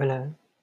Hola.